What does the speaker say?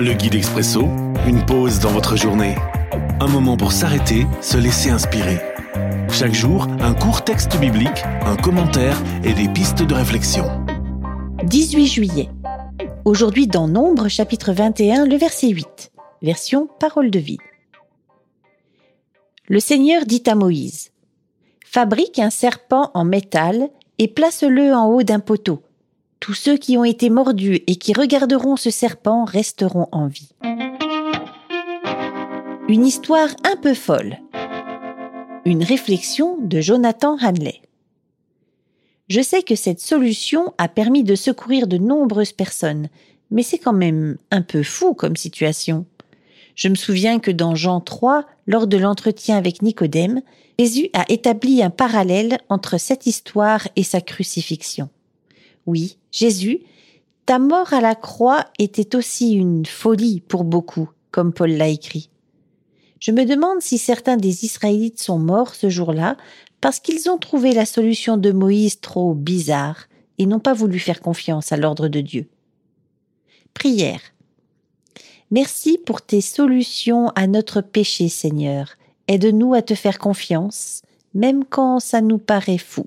Le guide expresso, une pause dans votre journée. Un moment pour s'arrêter, se laisser inspirer. Chaque jour, un court texte biblique, un commentaire et des pistes de réflexion. 18 juillet. Aujourd'hui dans Nombre chapitre 21, le verset 8. Version Parole de vie. Le Seigneur dit à Moïse, Fabrique un serpent en métal et place-le en haut d'un poteau tous ceux qui ont été mordus et qui regarderont ce serpent resteront en vie. Une histoire un peu folle. Une réflexion de Jonathan Hanley. Je sais que cette solution a permis de secourir de nombreuses personnes, mais c'est quand même un peu fou comme situation. Je me souviens que dans Jean 3, lors de l'entretien avec Nicodème, Jésus a établi un parallèle entre cette histoire et sa crucifixion. Oui, Jésus, ta mort à la croix était aussi une folie pour beaucoup, comme Paul l'a écrit. Je me demande si certains des Israélites sont morts ce jour-là parce qu'ils ont trouvé la solution de Moïse trop bizarre et n'ont pas voulu faire confiance à l'ordre de Dieu. Prière. Merci pour tes solutions à notre péché, Seigneur. Aide-nous à te faire confiance, même quand ça nous paraît fou.